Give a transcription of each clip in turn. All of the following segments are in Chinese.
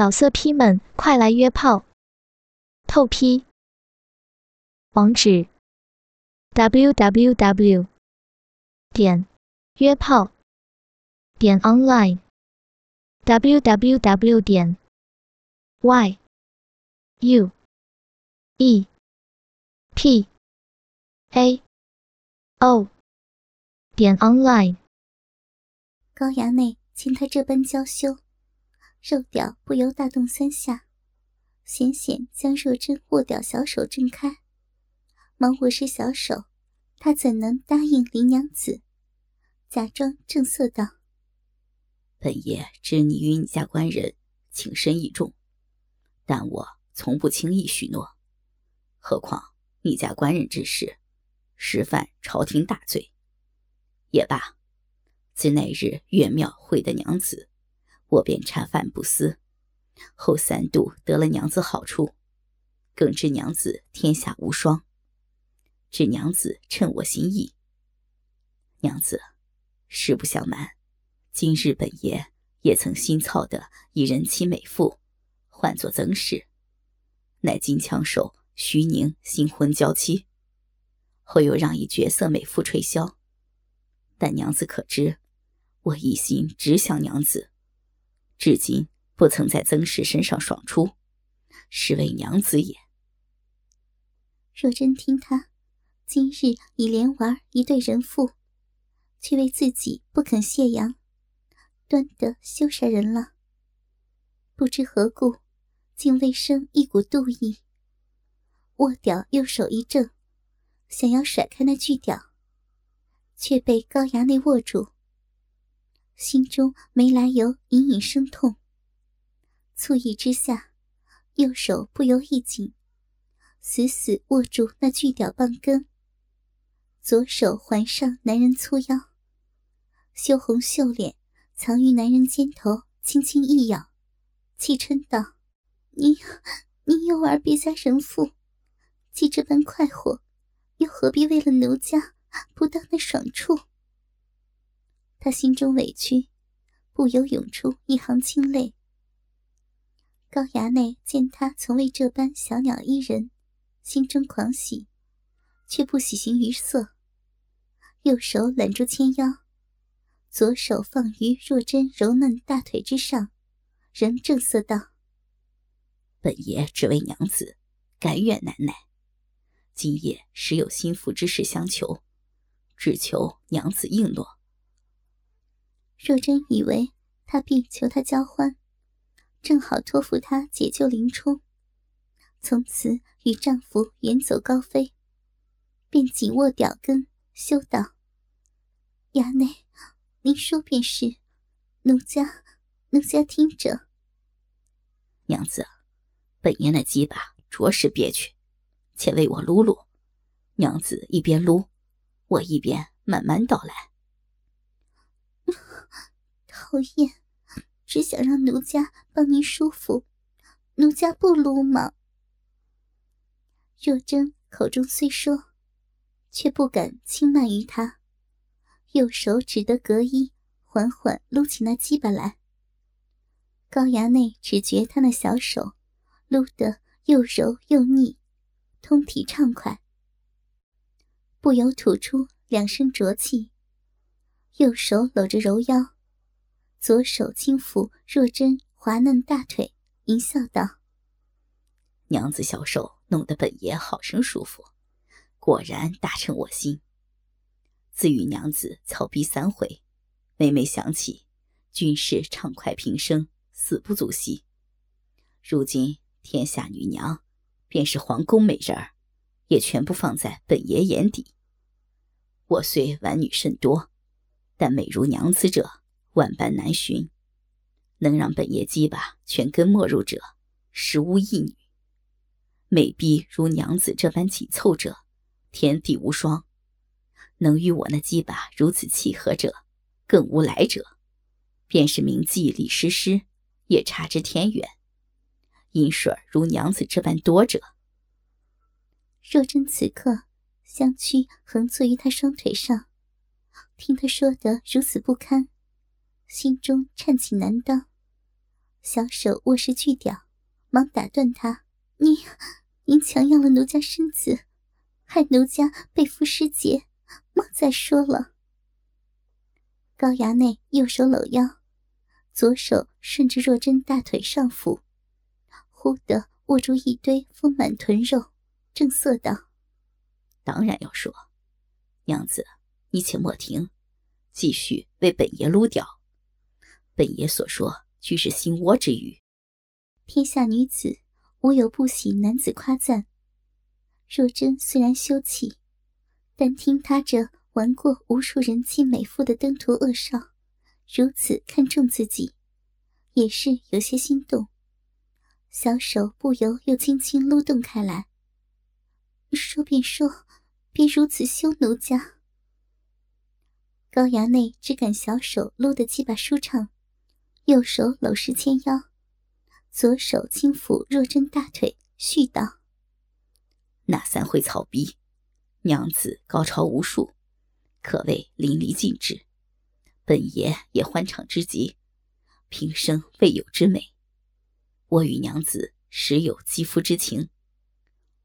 老色批们，快来约炮！透批。网址。：w w w 点约炮。点 online w w w 点 y u e p a o 点 online。高衙内见他这般娇羞，肉屌不由大动三下，险险将若真握屌小手挣开，忙握实小手。他怎能答应林娘子？假装正色道：“本爷知你与你家官人情深意重，但我从不轻易许诺。何况你家官人之事，实犯朝廷大罪。也罢，自那日月庙会的娘子，我便茶饭不思，后三度得了娘子好处，更知娘子天下无双。”知娘子趁我心意，娘子，实不相瞒，今日本爷也曾新操的一人妻美妇，唤作曾氏，乃金枪手徐宁新婚娇妻，后又让一绝色美妇吹箫。但娘子可知，我一心只想娘子，至今不曾在曾氏身上爽出，是为娘子也。若真听他。今日已连玩一对人妇，却为自己不肯谢阳，端得羞煞人了。不知何故，竟未生一股妒意。握屌右手一正，想要甩开那巨屌，却被高衙内握住。心中没来由隐隐生痛，醋意之下，右手不由一紧，死死握住那巨屌棒根。左手环上男人粗腰，羞红秀脸藏于男人肩头，轻轻一咬，气嗔道：“你，你又玩别家人妇，既这般快活，又何必为了奴家不当那爽处？”他心中委屈，不由涌出一行清泪。高衙内见他从未这般小鸟依人，心中狂喜。却不喜形于色，右手揽住纤腰，左手放于若真柔嫩大腿之上，仍正色道：“本爷只为娘子，甘愿难耐。今夜实有心腹之事相求，只求娘子应诺。”若真以为他必求他交欢，正好托付他解救林冲，从此与丈夫远走高飞。便紧握屌根，羞道：“衙内，您说便是，奴家，奴家听着。”娘子，本爷那鸡巴着实憋屈，且为我撸撸。娘子一边撸，我一边慢慢道来。讨厌，只想让奴家帮您舒服，奴家不撸吗？若真口中虽说。却不敢轻慢于他，右手只得隔衣，缓缓撸起那鸡巴来。高衙内只觉他那小手撸得又柔又腻，通体畅快，不由吐出两声浊气。右手搂着柔腰，左手轻抚若真滑嫩大腿，淫笑道：“娘子小手弄得本爷好生舒服。”果然大称我心。自与娘子操逼三回，每每想起，均是畅快平生，死不足惜。如今天下女娘，便是皇宫美人，也全部放在本爷眼底。我虽玩女甚多，但美如娘子者，万般难寻。能让本爷鸡巴全根没入者，实无一女。美婢如娘子这般紧凑者。天地无双，能与我那鸡巴如此契合者，更无来者。便是名妓李师师，也差之天远。阴水如娘子这般多者，若真此刻香躯横坐于他双腿上，听他说得如此不堪，心中颤起难当，小手握实巨屌，忙打断他：“你，您强要了奴家身子，害奴家背负失节，莫再说了。”高衙内右手搂腰，左手顺着若真大腿上腹，忽地握住一堆丰满臀肉，正色道：“当然要说，娘子，你且莫停，继续为本爷撸掉。本爷所说俱是心窝之语。天下女子无有不喜男子夸赞。若真虽然羞气，但听他这……”玩过无数人妻美妇的登徒恶少，如此看重自己，也是有些心动。小手不由又轻轻撸动开来。说便说，别如此羞奴家。高衙内只感小手撸得鸡巴舒畅，右手搂实纤腰，左手轻抚若真大腿，絮道：“那三回草逼，娘子高潮无数。”可谓淋漓尽致，本爷也欢畅之极，平生未有之美。我与娘子实有肌肤之情，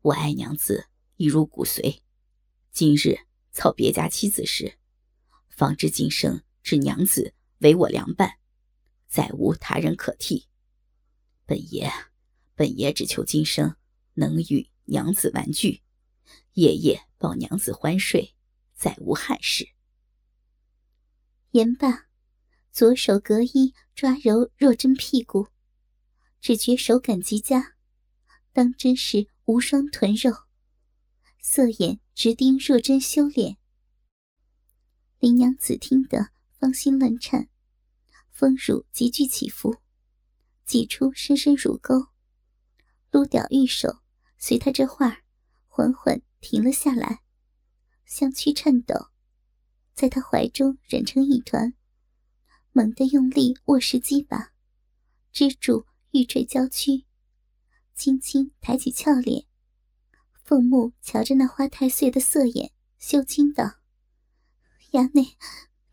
我爱娘子一如骨髓。今日草别家妻子时，方知今生只娘子为我良伴，再无他人可替。本爷，本爷只求今生能与娘子玩具，夜夜抱娘子欢睡。再无憾事。言罢，左手隔衣抓揉若真屁股，只觉手感极佳，当真是无双臀肉。色眼直盯若真修炼。林娘子听得芳心乱颤，丰乳急剧起伏，挤出深深乳沟，撸屌玉手随他这话缓缓停了下来。香躯颤抖，在他怀中染成一团，猛地用力握实鸡巴，支住玉坠娇躯，轻轻抬起俏脸，凤目瞧着那花太岁的色眼，羞惊道：“衙内，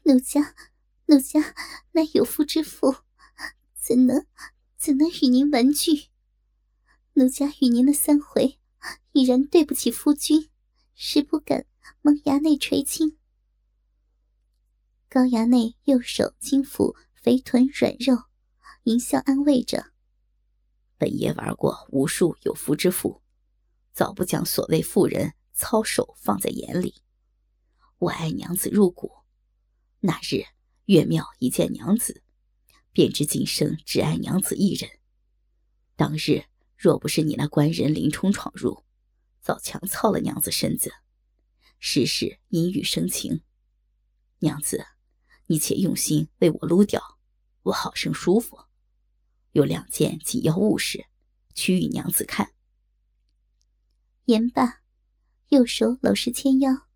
奴家，奴家乃有夫之妇，怎能怎能与您玩具？奴家与您的三回，已然对不起夫君，实不敢。”蒙衙内垂青，高衙内右手轻抚肥臀软肉，淫笑安慰着：“本爷玩过无数有夫之妇，早不将所谓妇人操守放在眼里。我爱娘子入骨，那日岳庙一见娘子，便知今生只爱娘子一人。当日若不是你那官人林冲闯入，早强操了娘子身子。”时事阴雨生情，娘子，你且用心为我撸掉，我好生舒服。有两件紧要物事，取与娘子看。言罢，右手搂实纤腰，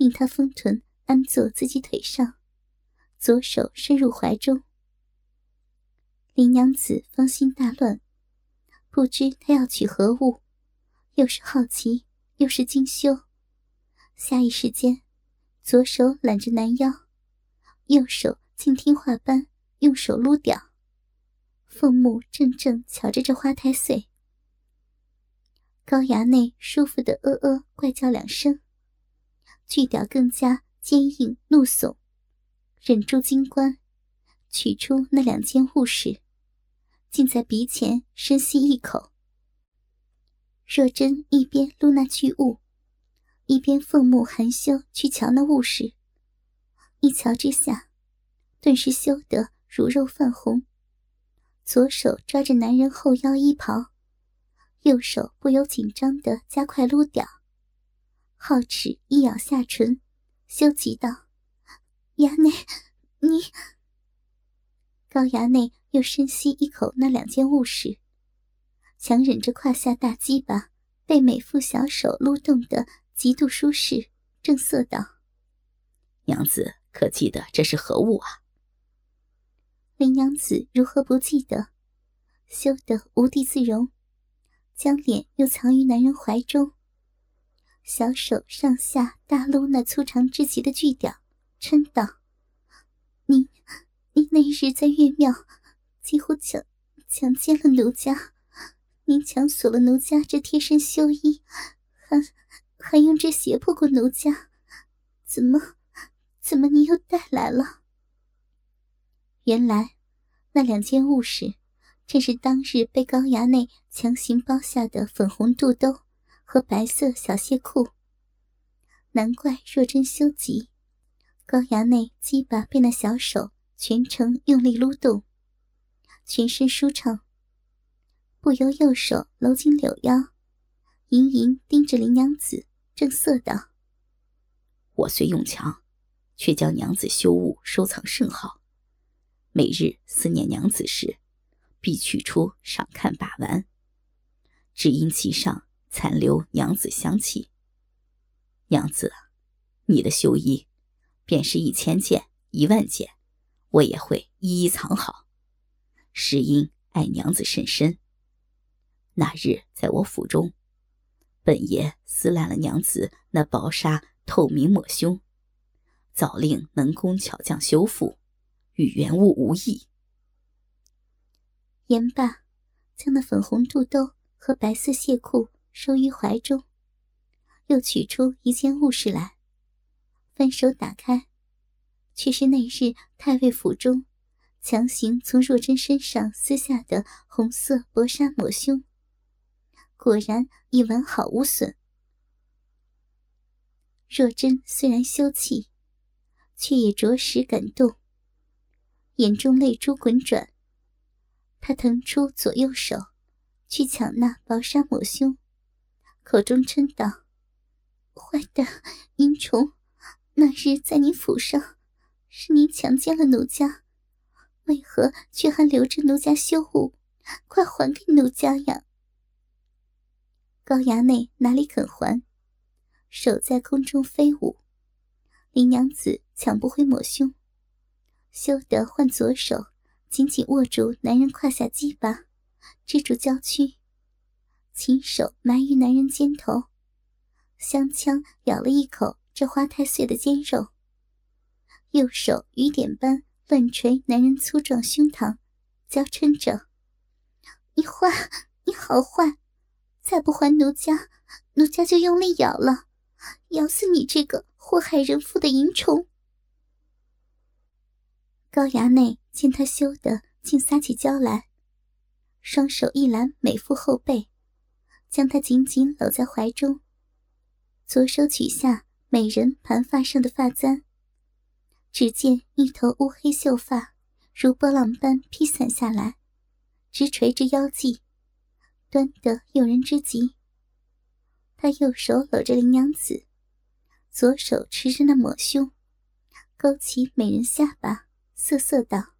令他丰臀安坐自己腿上，左手伸入怀中。林娘子芳心大乱，不知他要取何物，又是好奇，又是惊羞。下一时间，左手揽着男腰，右手竟听话般用手撸掉，凤目怔怔瞧着这花太岁。高衙内舒服的呃呃怪叫两声，巨屌更加坚硬怒耸，忍住金冠，取出那两件物时，竟在鼻前深吸一口。若真一边撸那巨物。一边凤目含羞去瞧那物事，一瞧之下，顿时羞得乳肉泛红，左手抓着男人后腰衣袍，右手不由紧张的加快撸屌，皓齿一咬下唇，羞急道：“衙内，你……”高衙内又深吸一口那两件物事，强忍着胯下大鸡巴被美妇小手撸动的。极度舒适，正色道：“娘子可记得这是何物啊？”林娘子如何不记得？羞得无地自容，将脸又藏于男人怀中，小手上下大撸那粗长之极的巨屌，嗔道：“你，你那日在岳庙，几乎强强奸了奴家，您强索了奴家这贴身绣衣，还还用这胁迫过奴家，怎么怎么您又带来了？原来那两件物事，正是当日被高衙内强行包下的粉红肚兜和白色小亵裤。难怪若真羞急，高衙内鸡巴被那小手全程用力撸动。全身舒畅，不由右手搂紧柳腰，盈盈盯着林娘子，正色道：“我虽用强，却将娘子羞物收藏甚好。每日思念娘子时，必取出赏看把玩，只因其上残留娘子香气。娘子，你的绣衣，便是一千件、一万件，我也会一一藏好。”是因爱娘子甚深。那日在我府中，本爷撕烂了娘子那薄纱透明抹胸，早令能工巧匠修复，与原物无异。言罢，将那粉红肚兜和白色亵裤收于怀中，又取出一件物事来，翻手打开，却是那日太尉府中。强行从若真身上撕下的红色薄纱抹胸，果然已完好无损。若真虽然羞气，却也着实感动，眼中泪珠滚转。她腾出左右手，去抢那薄纱抹胸，口中嗔道：“坏蛋阴虫，那日在你府上，是你强奸了奴家。”为何却还留着奴家羞物？快还给奴家呀！高衙内哪里肯还，手在空中飞舞。林娘子抢不回抹胸，羞得换左手紧紧握住男人胯下鸡巴，支住娇躯，亲手埋于男人肩头，香枪咬了一口这花太岁的肩肉，右手雨点般。乱捶男人粗壮胸膛，娇嗔着：“你坏，你好坏！再不还奴家，奴家就用力咬了，咬死你这个祸害人妇的淫虫！”高衙内见他羞得竟撒起娇来，双手一揽美妇后背，将她紧紧搂在怀中，左手取下美人盘发上的发簪。只见一头乌黑秀发如波浪般披散下来，直垂着腰际，端得诱人之极。他右手搂着林娘子，左手持着那抹胸，勾起美人下巴，瑟瑟道：“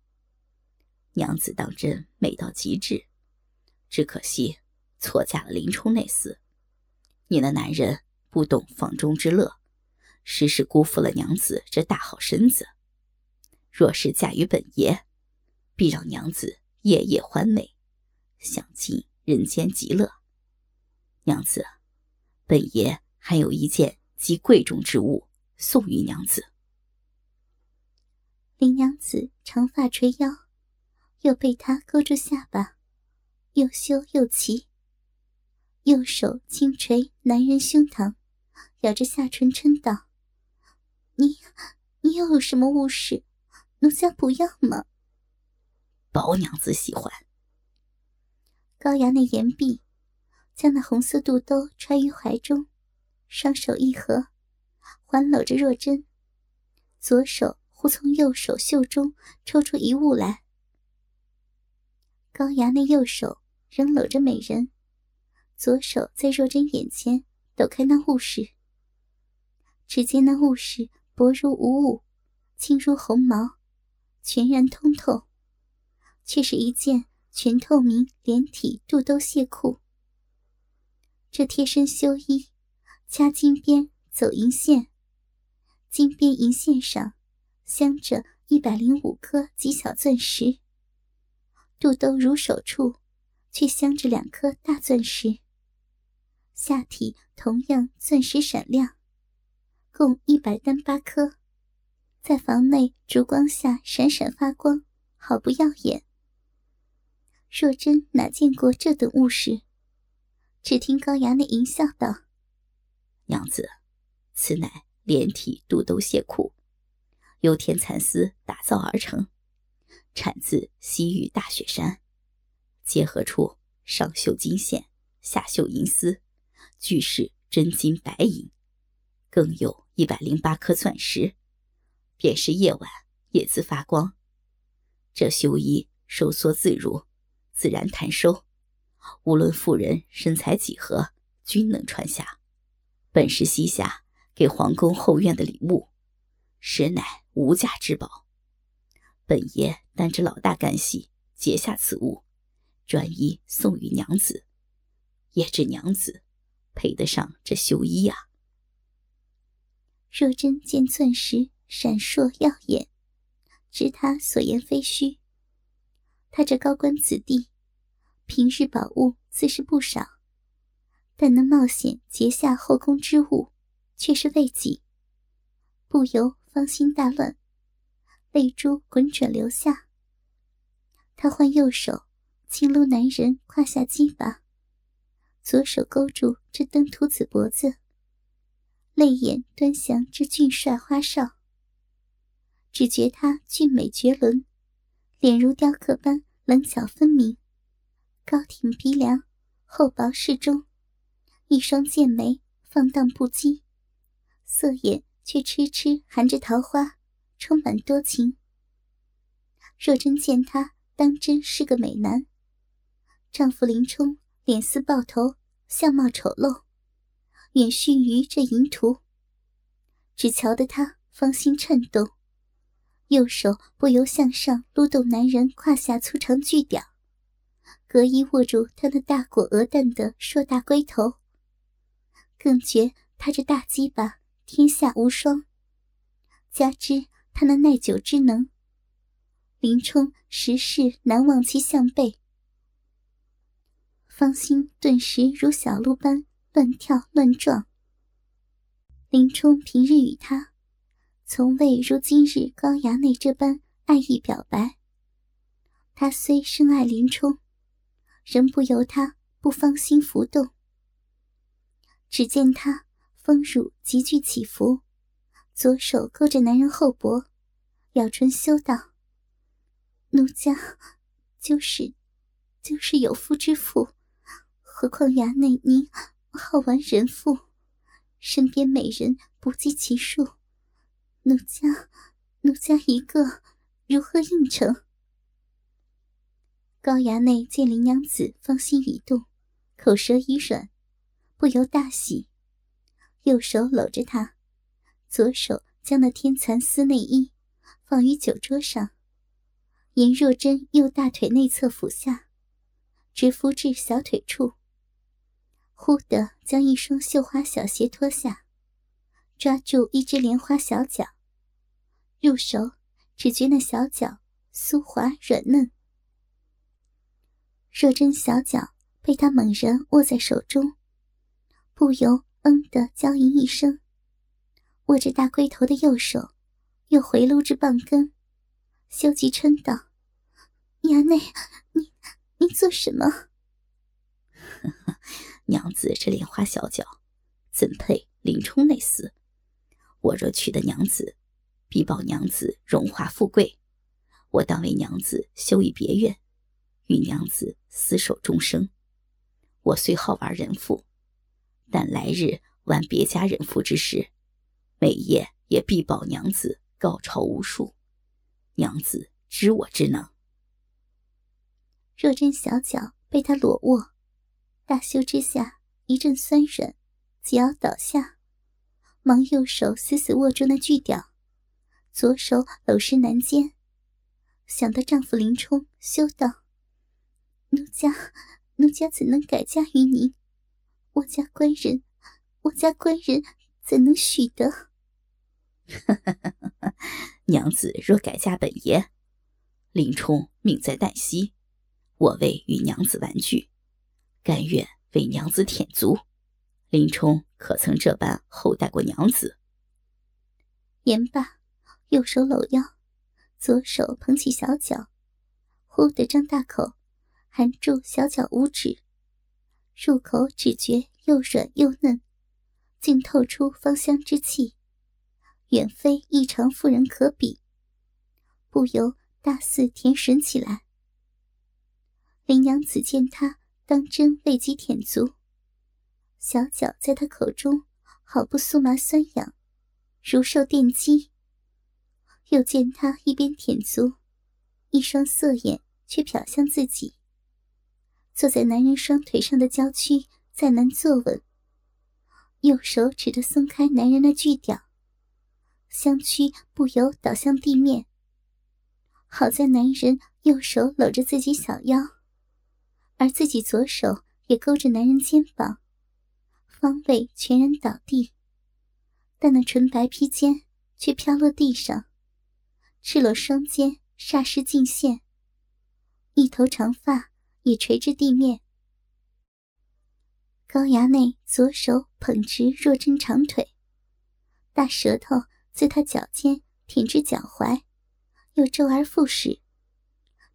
娘子当真美到极致，只可惜错嫁了林冲那厮。你那男人不懂房中之乐。”实是辜负了娘子这大好身子。若是嫁于本爷，必让娘子夜夜欢美，享尽人间极乐。娘子，本爷还有一件极贵重之物送与娘子。林娘子长发垂腰，又被他勾住下巴，又羞又奇。右手轻捶男人胸膛，咬着下唇嗔道。你，你又有什么物事？奴家不要吗？宝娘子喜欢。高衙内言毕，将那红色肚兜揣于怀中，双手一合，环搂着若真，左手忽从右手袖中抽出一物来。高衙内右手仍搂着美人，左手在若真眼前抖开那物事。只见那物事。薄如无物，轻如鸿毛，全然通透，却是一件全透明连体肚兜亵裤。这贴身修衣，掐金边走银线，金边银线上镶着一百零五颗极小钻石。肚兜如手处，却镶着两颗大钻石。下体同样钻石闪亮。共一百单八颗，在房内烛光下闪闪发光，好不耀眼。若真哪见过这等物事？只听高衙内淫笑道：“娘子，此乃连体肚兜蟹裤，由天蚕丝打造而成，产自西域大雪山，结合处上绣金线，下绣银丝，俱是真金白银，更有一百零八颗钻石，便是夜晚也自发光。这绣衣收缩自如，自然弹收。”无论妇人身材几何，均能穿下。本是西夏给皇宫后院的礼物，实乃无价之宝。本爷担着老大干系，结下此物，专一送与娘子。也知娘子配得上这绣衣啊。若真见钻石闪烁耀眼，知他所言非虚。他这高官子弟。平日宝物自是不少，但能冒险劫下后宫之物，却是未几，不由芳心大乱，泪珠滚转流下。他换右手轻撸男人胯下鸡巴，左手勾住这登徒子脖子，泪眼端详这俊帅花少。只觉他俊美绝伦，脸如雕刻般棱角分明。高挺鼻梁，厚薄适中，一双剑眉放荡不羁，色眼却痴痴含着桃花，充满多情。若真见他，当真是个美男。丈夫林冲脸似豹头，相貌丑陋，远逊于这淫徒。只瞧得他芳心颤动，右手不由向上撸动男人胯下粗长巨屌。隔衣握住他那大果鹅蛋的硕大龟头，更觉他这大鸡巴天下无双。加之他那耐久之能，林冲实是难忘其项背。芳心顿时如小鹿般乱跳乱撞。林冲平日与他，从未如今日高衙内这般爱意表白。他虽深爱林冲。仍不由他不芳心浮动。只见他丰乳急剧起伏，左手勾着男人后脖，咬唇羞道：“奴家就是，就是有夫之妇，何况衙内您好玩人妇，身边美人不计其数，奴家，奴家一个如何应承？”高衙内见林娘子芳心已动，口舌已软，不由大喜，右手搂着她，左手将那天蚕丝内衣放于酒桌上，沿若真右大腿内侧俯下，直敷至小腿处。忽地将一双绣花小鞋脱下，抓住一只莲花小脚，入手只觉那小脚酥滑软嫩。若真小脚被他猛然握在手中，不由“嗯”的娇吟一声，握着大龟头的右手又回撸至棒根，羞急嗔道：“衙内，你你做什么？”娘子这莲花小脚，怎配林冲那厮？我若娶得娘子，必保娘子荣华富贵，我当为娘子修一别院。与娘子厮守终生。我虽好玩人妇，但来日玩别家人妇之时，每夜也必保娘子高潮无数。娘子知我之能。若真小脚被他裸握，大羞之下一阵酸软，几要倒下，忙右手死死握住那巨屌，左手搂实男肩。想到丈夫林冲，羞道。奴家，奴家怎能改嫁于您？我家官人，我家官人怎能许得？娘子若改嫁本爷，林冲命在旦夕，我为与娘子玩具，甘愿为娘子舔足。林冲可曾这般厚待过娘子？言罢，右手搂腰，左手捧起小脚，忽地张大口。含住小脚五指，入口只觉又软又嫩，竟透出芳香之气，远非异常妇人可比，不由大肆舔吮起来。林娘子见他当真为己舔足，小脚在他口中好不酥麻酸痒，如受电击。又见他一边舔足，一双色眼却瞟向自己。坐在男人双腿上的娇躯再难坐稳，右手指着松开男人的巨屌，香躯不由倒向地面。好在男人右手搂着自己小腰，而自己左手也勾着男人肩膀，方位全然倒地，但那纯白披肩却飘落地上，赤裸双肩霎时尽现，一头长发。也垂至地面，高衙内左手捧直若真长腿，大舌头自他脚尖舔至脚踝，又周而复始，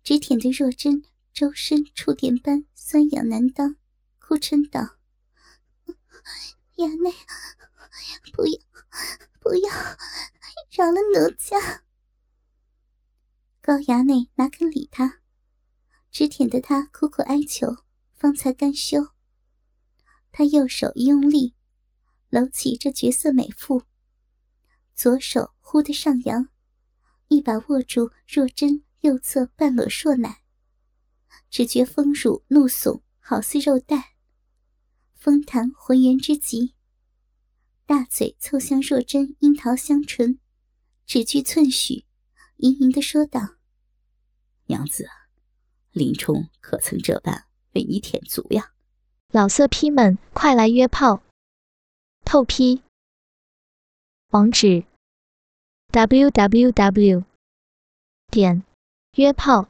只舔得若真周身触电般酸痒难当，哭嗔道：“衙内，不要，不要，饶了奴家。”高衙内哪肯理他。只舔得他苦苦哀求，方才甘休。他右手一用力，搂起这绝色美妇，左手忽地上扬，一把握住若真右侧半裸硕奶，只觉丰乳怒耸，好似肉蛋，风弹浑圆之极。大嘴凑向若真樱桃香唇，只距寸许，盈盈的说道：“娘子。”林冲可曾这般为你舔足呀？老色批们，快来约炮！透批。网址：w w w. 点约炮